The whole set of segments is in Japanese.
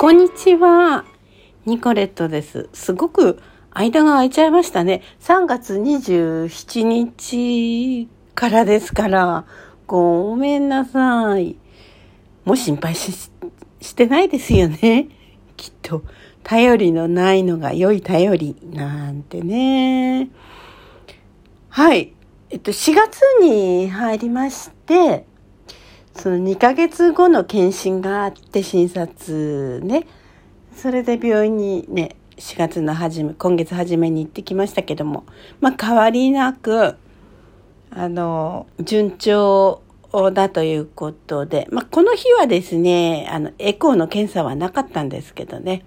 こんにちは。ニコレットです。すごく間が空いちゃいましたね。3月27日からですから、ごめんなさい。もう心配ししてないですよね。きっと、頼りのないのが良い頼りなんてね。はい。えっと、4月に入りまして、その2ヶ月後の検診があって診察ね。それで病院にね、4月の初め、今月初めに行ってきましたけども、まあ変わりなく、あの、順調だということで、まあこの日はですね、あの、エコーの検査はなかったんですけどね、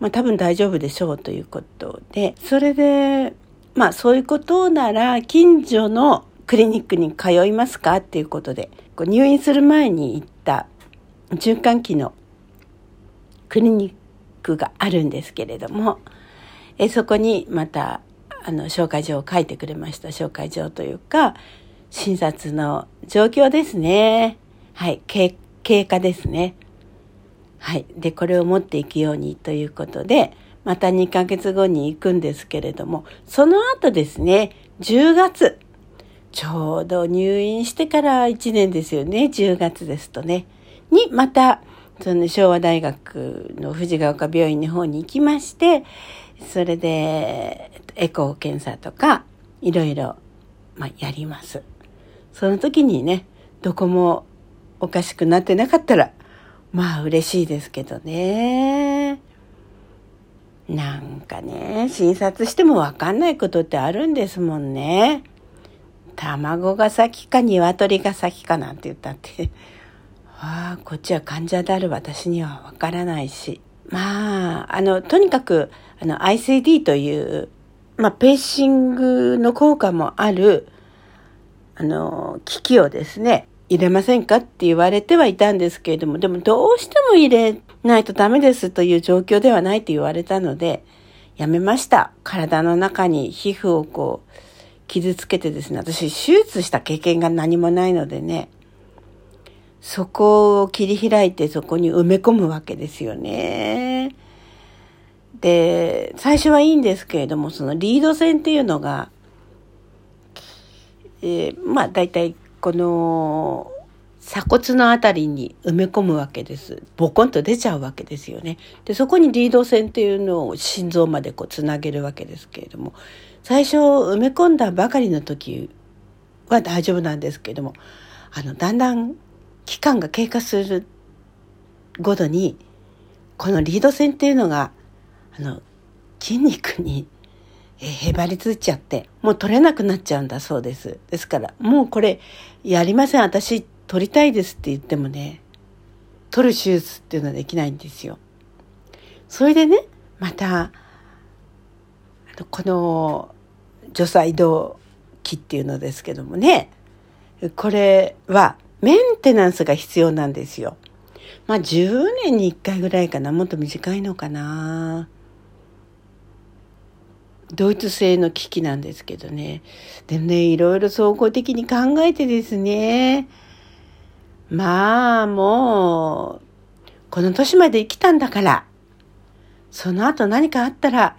まあ多分大丈夫でしょうということで、それで、まあそういうことなら、近所のクリニックに通いますか？っていうことで、入院する前に行った循環器のクリニックがあるんですけれども、えそこにまたあの紹介状を書いてくれました。紹介状というか診察の状況ですね。はい経経過ですね。はいでこれを持っていくようにということでまた2ヶ月後に行くんですけれどもその後ですね10月ちょうど入院してから1年ですよね10月ですとねにまたその昭和大学の藤ヶ丘病院の方に行きまして、それでエコー検査とかいろいろ、まあ、やります。その時にね、どこもおかしくなってなかったら、まあ嬉しいですけどね。なんかね、診察してもわかんないことってあるんですもんね。卵が先か鶏が先かなんて言ったってああ、こっちは患者である私にはわからないし。まあ、あの、とにかく、あの、ICD という、まあ、ペーシングの効果もある、あの、機器をですね、入れませんかって言われてはいたんですけれども、でもどうしても入れないとダメですという状況ではないと言われたので、やめました。体の中に皮膚をこう、傷つけてですね、私手術した経験が何もないのでね、そこを切り開いてそこに埋め込むわけですよね。で、最初はいいんですけれども、そのリード線っていうのが、えー、まあ大体この鎖骨のあたりに埋め込むわけです。ボコンと出ちゃうわけですよね。で、そこにリード線っていうのを心臓までこうつなげるわけですけれども、最初埋め込んだばかりの時は大丈夫なんですけれども、あの、だんだん期間が経過するごとにこのリード線っていうのがあの筋肉にへばりついちゃってもう取れなくなっちゃうんだそうです。ですからもうこれやりません私取りたいですって言ってもね取る手術っていうのはできないんですよ。それでねまたこの除細動器っていうのですけどもねこれはメンテナンスが必要なんですよ。まあ10年に1回ぐらいかな。もっと短いのかな。ドイツ製の機器なんですけどね。でもね、いろいろ総合的に考えてですね。まあもう、この年まで生きたんだから、その後何かあったら、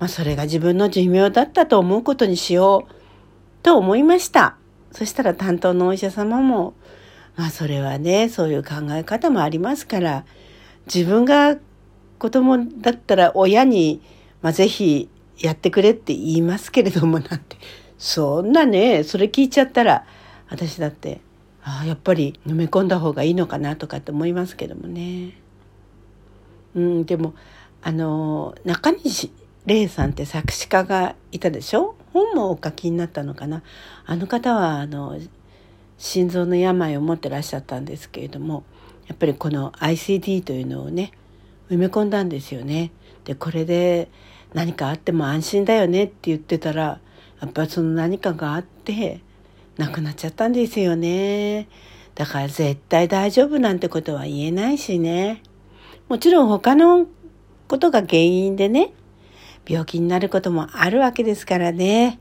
まあそれが自分の寿命だったと思うことにしようと思いました。そしたら担当のお医者様も、まあそれはね、そういう考え方もありますから、自分が子供だったら親に、まあぜひやってくれって言いますけれどもなんて、そんなね、それ聞いちゃったら、私だって、ああ、やっぱり飲め込んだ方がいいのかなとかって思いますけどもね。うん、でも、あの、中西礼さんって作詞家がいたでしょ？本もお書きになったのかな？あの方はあの心臓の病を持ってらっしゃったんですけれどもやっぱりこの ICD というのをね埋め込んだんですよね。でこれで何かあっても安心だよねって言ってたらやっぱその何かがあって亡くなっちゃったんですよね。だから絶対大丈夫なんてことは言えないしね。もちろん他のことが原因でね病気になることもあるわけですからね。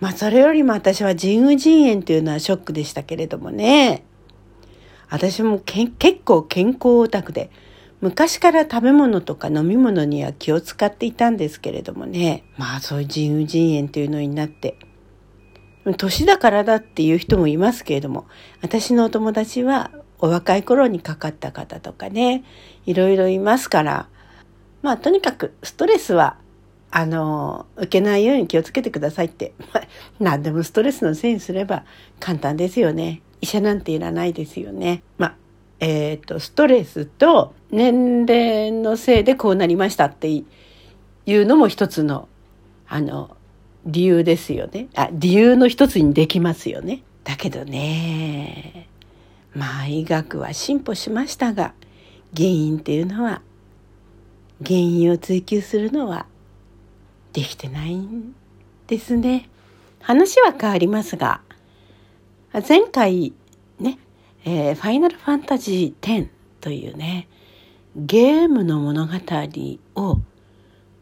まあそれよりも私は腎盂腎炎というのはショックでしたけれどもね。私もけ結構健康オタクで、昔から食べ物とか飲み物には気を使っていたんですけれどもねまあそういう人有人縁というのになって年だからだっていう人もいますけれども私のお友達はお若い頃にかかった方とかねいろいろいますからまあとにかくストレスはあの受けないように気をつけてくださいって、何でもストレスのせいにすれば簡単ですよね。医者なんていらないですよね。まあえっ、ー、とストレスと年齢のせいでこうなりましたっていうのも一つのあの理由ですよね。あ理由の一つにできますよね。だけどねまあ医学は進歩しましたが原因っていうのは原因を追求するのはできてないんですね。話は変わりますが前回ね、えー、ファイナルファンタジー10というねゲームの物語を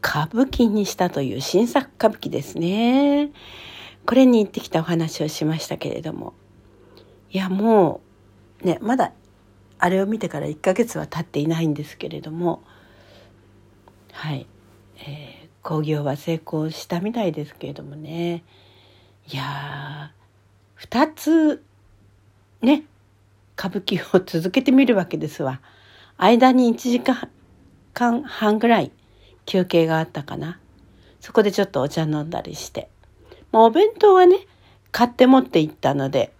歌舞伎にしたという新作歌舞伎ですね。これに行ってきたお話をしましたけれどもいやもうねまだあれを見てから1ヶ月は経っていないんですけれどもはい、えー、興行は成功したみたいですけれどもね。いやー2つね歌舞伎を続けてみるわけですわ。間に1時間半ぐらい休憩があったかな。そこでちょっとお茶飲んだりして。もうお弁当はね買って持って行ったので。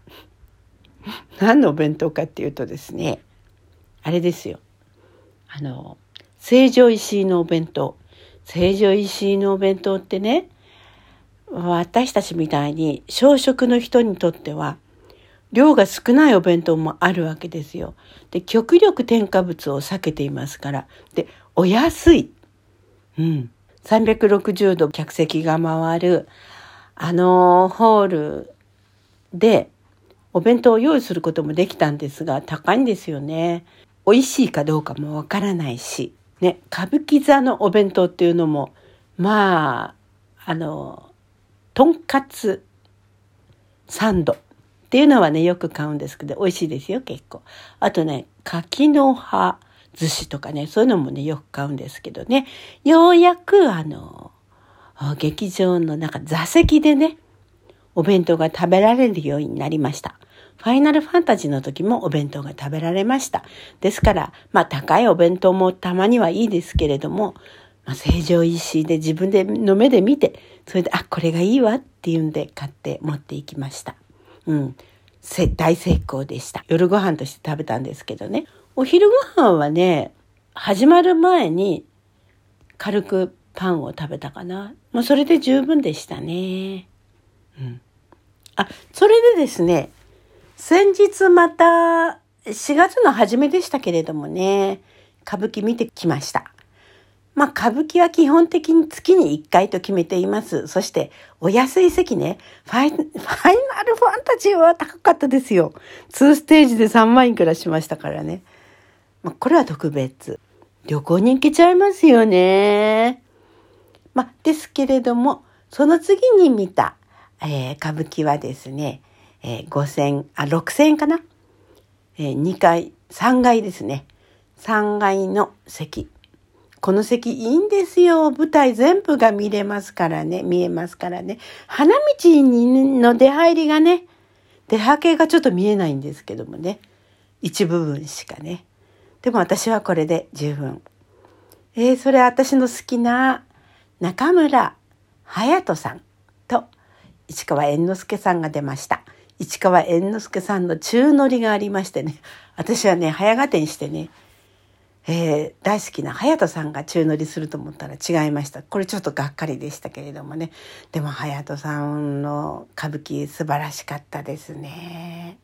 何のお弁当かっていうとですねあれですよ。あの成城石井のお弁当。成城石井のお弁当ってね私たちみたいに小食の人にとっては量が少ないお弁当もあるわけですよ。で極力添加物を避けていますからでお安い、うん、360度客席が回るあのホールでお弁当を用意することもできたんですが高いんですよね。美味しいかどうかもわからないしね、歌舞伎座のお弁当っていうのも、まあ、あの、とんかつサンドっていうのはね、よく買うんですけど、美味しいですよ、結構。あとね、柿の葉寿司とかね、そういうのもね、よく買うんですけどね、ようやく、あの、劇場の中、座席でね、お弁当が食べられるようになりました。ファイナルファンタジーの時もお弁当が食べられました。ですから、まあ高いお弁当もたまにはいいですけれども、まあ、成城石井で自分での目で見て、それで、あ、これがいいわっていうんで買って持っていきました。うん。大成功でした。夜ご飯として食べたんですけどね。お昼ご飯はね、始まる前に軽くパンを食べたかな。もうそれで十分でしたね。うん。あ、それでですね、先日また4月の初めでしたけれどもね、歌舞伎見てきました。まあ、歌舞伎は基本的に月に1回と決めています。そして、お安い席ね。ファイ、ファイナルファンタジーは高かったですよ。2ステージで3万いくらしましたからね。まあ、これは特別。旅行に行けちゃいますよね。まあ、ですけれども、その次に見た、えー、歌舞伎はですね、えー、5000、あ、6000円かな、えー、2階、3階ですね。3階の席。この席いいんですよ。舞台全部が見れますからね。見えますからね。花道にの出入りがね、出はけがちょっと見えないんですけどもね。一部分しかね。でも私はこれで十分。えー、それ私の好きな中村隼人さんと市川猿之助さんが出ました。市川猿之助さんの宙乗りがありましてね私はね早合点してね、えー、大好きな隼人さんが宙乗りすると思ったら違いましたこれちょっとがっかりでしたけれどもねでも隼人さんの歌舞伎素晴らしかったですね。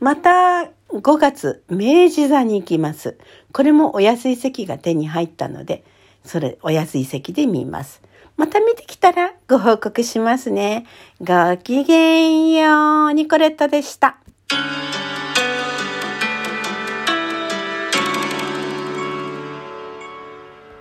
また5月明治座に行きます。これもお安い席が手に入ったのでそれお安い席で見ます。また見てきたらご報告しますね。ごきげんよう。ニコレットでした。